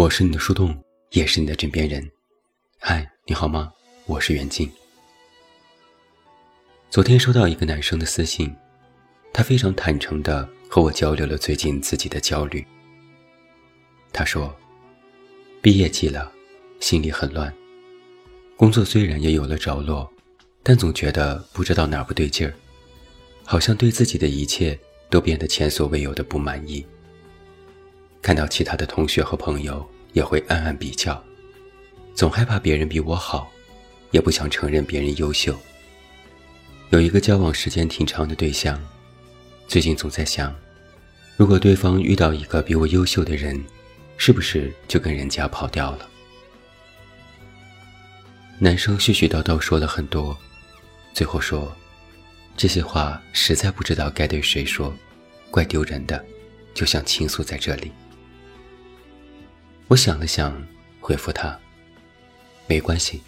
我是你的树洞，也是你的枕边人。嗨，你好吗？我是袁静。昨天收到一个男生的私信，他非常坦诚地和我交流了最近自己的焦虑。他说，毕业季了，心里很乱。工作虽然也有了着落，但总觉得不知道哪不对劲儿，好像对自己的一切都变得前所未有的不满意。看到其他的同学和朋友，也会暗暗比较，总害怕别人比我好，也不想承认别人优秀。有一个交往时间挺长的对象，最近总在想，如果对方遇到一个比我优秀的人，是不是就跟人家跑掉了？男生絮絮叨叨说了很多，最后说，这些话实在不知道该对谁说，怪丢人的，就想倾诉在这里。我想了想，回复他：“没关系，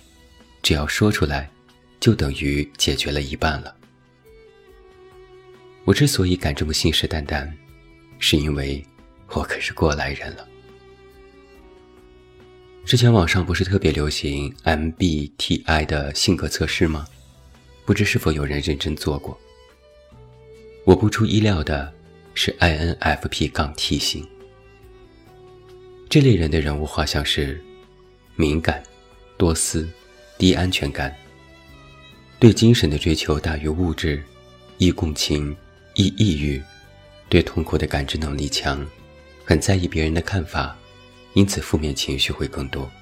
只要说出来，就等于解决了一半了。”我之所以敢这么信誓旦旦，是因为我可是过来人了。之前网上不是特别流行 MBTI 的性格测试吗？不知是否有人认真做过？我不出意料的是 INFP 杠 T 型。这类人的人物画像是敏感、多思、低安全感，对精神的追求大于物质，易共情、易抑郁，对痛苦的感知能力强，很在意别人的看法，因此负面情绪会更多。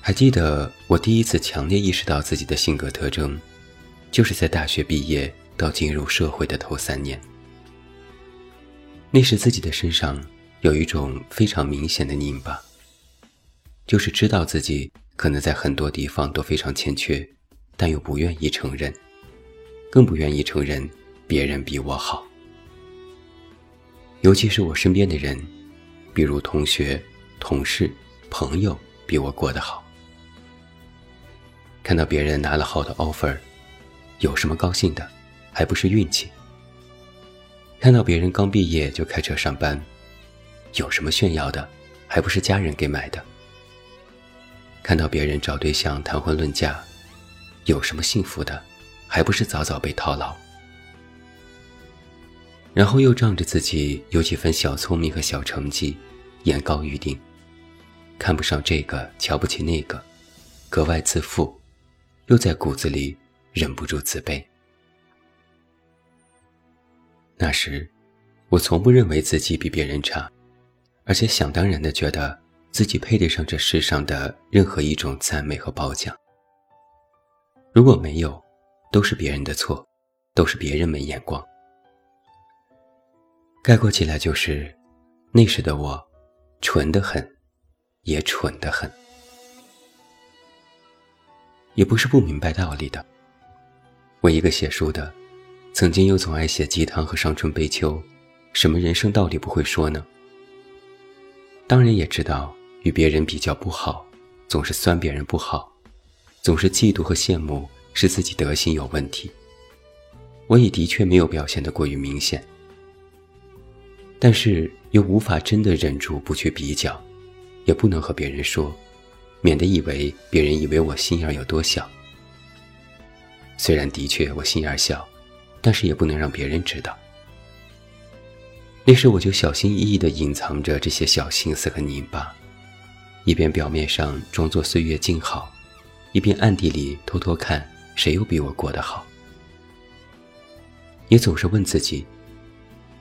还记得我第一次强烈意识到自己的性格特征，就是在大学毕业到进入社会的头三年，那时自己的身上。有一种非常明显的拧巴，就是知道自己可能在很多地方都非常欠缺，但又不愿意承认，更不愿意承认别人比我好。尤其是我身边的人，比如同学、同事、朋友比我过得好，看到别人拿了好的 offer，有什么高兴的？还不是运气。看到别人刚毕业就开车上班。有什么炫耀的，还不是家人给买的？看到别人找对象谈婚论嫁，有什么幸福的，还不是早早被套牢？然后又仗着自己有几分小聪明和小成绩，眼高于顶，看不上这个，瞧不起那个，格外自负，又在骨子里忍不住自卑。那时，我从不认为自己比别人差。而且想当然的觉得自己配得上这世上的任何一种赞美和褒奖。如果没有，都是别人的错，都是别人没眼光。概括起来就是，那时的我，蠢得很，也蠢得很。也不是不明白道理的。我一个写书的，曾经又总爱写鸡汤和伤春悲秋，什么人生道理不会说呢？当然也知道与别人比较不好，总是酸别人不好，总是嫉妒和羡慕是自己德行有问题。我也的确没有表现得过于明显，但是又无法真的忍住不去比较，也不能和别人说，免得以为别人以为我心眼有多小。虽然的确我心眼小，但是也不能让别人知道。那时我就小心翼翼地隐藏着这些小心思和拧巴，一边表面上装作岁月静好，一边暗地里偷偷看谁又比我过得好。也总是问自己，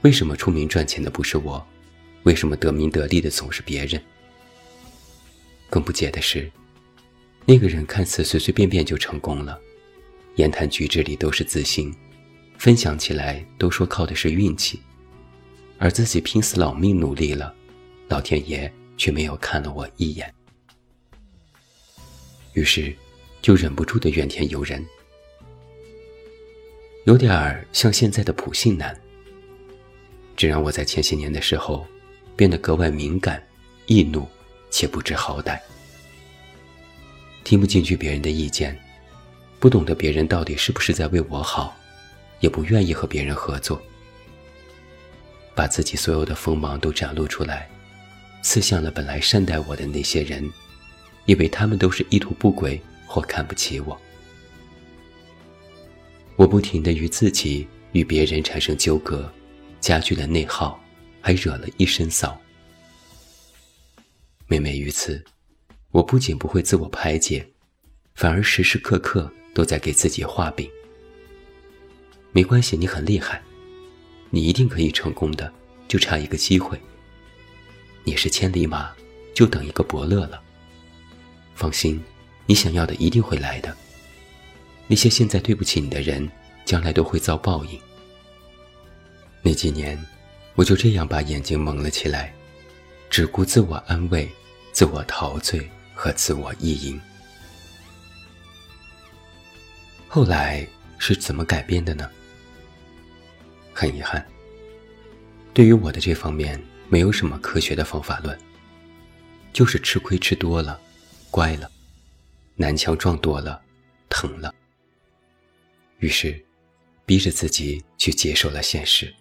为什么出名赚钱的不是我，为什么得名得利的总是别人？更不解的是，那个人看似随随便便就成功了，言谈举止里都是自信，分享起来都说靠的是运气。而自己拼死老命努力了，老天爷却没有看了我一眼，于是就忍不住的怨天尤人，有点儿像现在的普信男。这让我在前些年的时候变得格外敏感、易怒且不知好歹，听不进去别人的意见，不懂得别人到底是不是在为我好，也不愿意和别人合作。把自己所有的锋芒都展露出来，刺向了本来善待我的那些人，以为他们都是意图不轨或看不起我。我不停地与自己与别人产生纠葛，加剧了内耗，还惹了一身骚。每每于此，我不仅不会自我排解，反而时时刻刻都在给自己画饼。没关系，你很厉害，你一定可以成功的，就差一个机会。你是千里马，就等一个伯乐了。放心，你想要的一定会来的。那些现在对不起你的人，将来都会遭报应。那几年，我就这样把眼睛蒙了起来，只顾自我安慰、自我陶醉和自我意淫。后来是怎么改变的呢？很遗憾，对于我的这方面，没有什么科学的方法论，就是吃亏吃多了，乖了，南墙撞多了，疼了。于是，逼着自己去接受了现实。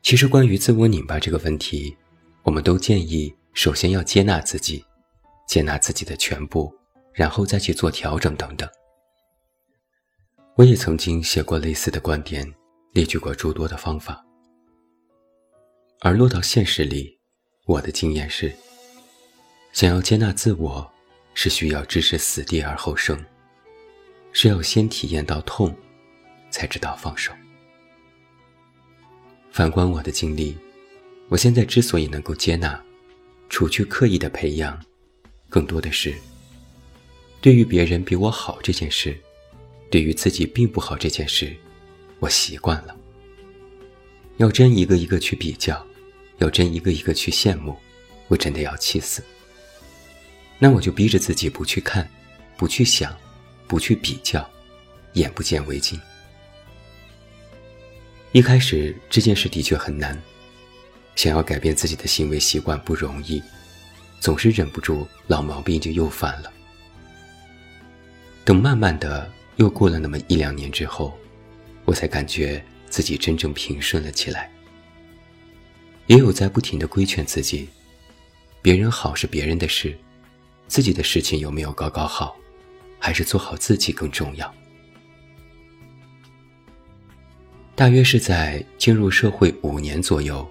其实，关于自我拧巴这个问题，我们都建议首先要接纳自己，接纳自己的全部，然后再去做调整等等。我也曾经写过类似的观点，列举过诸多的方法。而落到现实里，我的经验是：想要接纳自我，是需要置之死地而后生。是要先体验到痛，才知道放手。反观我的经历，我现在之所以能够接纳，除去刻意的培养，更多的是对于别人比我好这件事，对于自己并不好这件事，我习惯了。要真一个一个去比较，要真一个一个去羡慕，我真的要气死。那我就逼着自己不去看，不去想。不去比较，眼不见为净。一开始这件事的确很难，想要改变自己的行为习惯不容易，总是忍不住老毛病就又犯了。等慢慢的又过了那么一两年之后，我才感觉自己真正平顺了起来。也有在不停的规劝自己，别人好是别人的事，自己的事情有没有搞搞好。还是做好自己更重要。大约是在进入社会五年左右，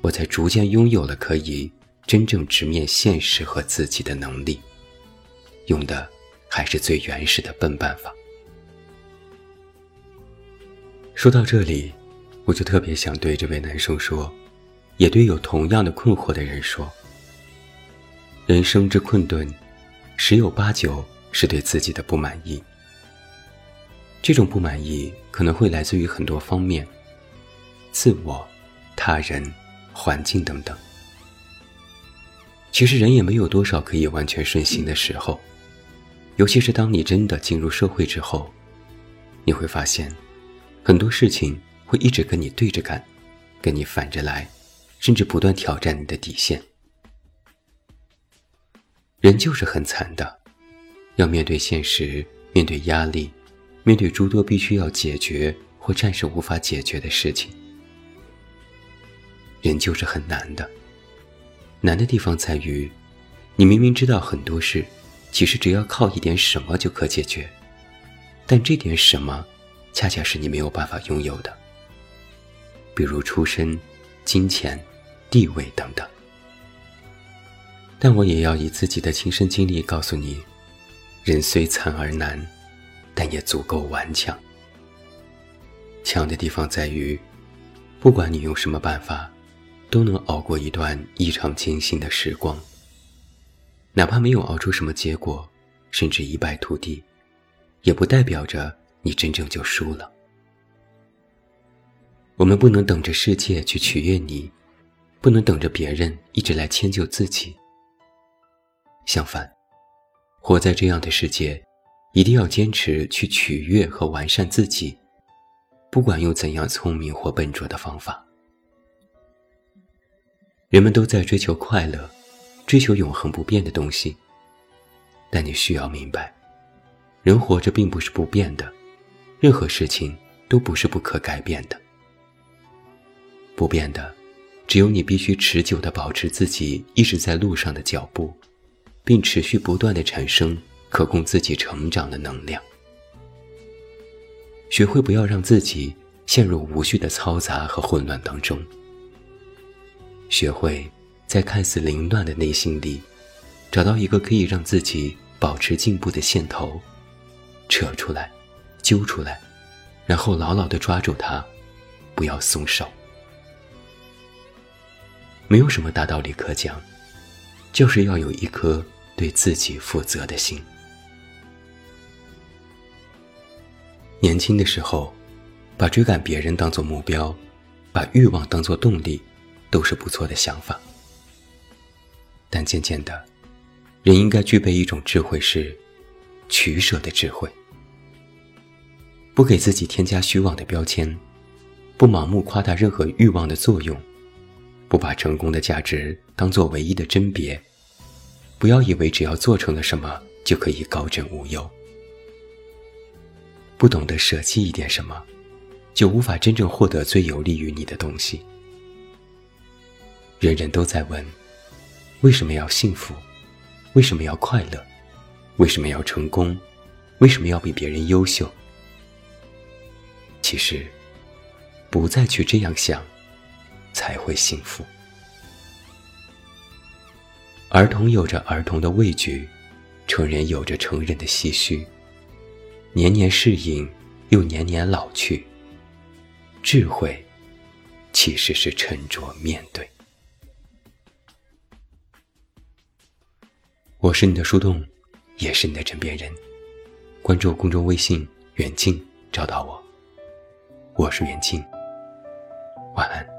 我才逐渐拥有了可以真正直面现实和自己的能力。用的还是最原始的笨办法。说到这里，我就特别想对这位男生说，也对有同样的困惑的人说：人生之困顿，十有八九。是对自己的不满意，这种不满意可能会来自于很多方面，自我、他人、环境等等。其实人也没有多少可以完全顺心的时候，尤其是当你真的进入社会之后，你会发现，很多事情会一直跟你对着干，跟你反着来，甚至不断挑战你的底线。人就是很惨的。要面对现实，面对压力，面对诸多必须要解决或暂时无法解决的事情。人就是很难的，难的地方在于，你明明知道很多事，其实只要靠一点什么就可解决，但这点什么，恰恰是你没有办法拥有的。比如出身、金钱、地位等等。但我也要以自己的亲身经历告诉你。人虽惨而难，但也足够顽强。强的地方在于，不管你用什么办法，都能熬过一段异常艰辛的时光。哪怕没有熬出什么结果，甚至一败涂地，也不代表着你真正就输了。我们不能等着世界去取悦你，不能等着别人一直来迁就自己。相反。活在这样的世界，一定要坚持去取悦和完善自己，不管用怎样聪明或笨拙的方法。人们都在追求快乐，追求永恒不变的东西，但你需要明白，人活着并不是不变的，任何事情都不是不可改变的。不变的，只有你必须持久地保持自己一直在路上的脚步，并持续不断地产生可供自己成长的能量。学会不要让自己陷入无序的嘈杂和混乱当中。学会在看似凌乱的内心里，找到一个可以让自己保持进步的线头，扯出来，揪出来，然后牢牢地抓住它，不要松手。没有什么大道理可讲，就是要有一颗对自己负责的心。年轻的时候，把追赶别人当做目标，把欲望当做动力。都是不错的想法，但渐渐的，人应该具备一种智慧，是取舍的智慧。不给自己添加虚妄的标签，不盲目夸大任何欲望的作用，不把成功的价值当做唯一的甄别，不要以为只要做成了什么就可以高枕无忧。不懂得舍弃一点什么，就无法真正获得最有利于你的东西。人人都在问：为什么要幸福？为什么要快乐？为什么要成功？为什么要比别人优秀？其实，不再去这样想，才会幸福。儿童有着儿童的畏惧，成人有着成人的唏嘘。年年适应，又年年老去。智慧，其实是沉着面对。我是你的树洞，也是你的枕边人。关注公众微信“远近”，找到我。我是远近，晚安。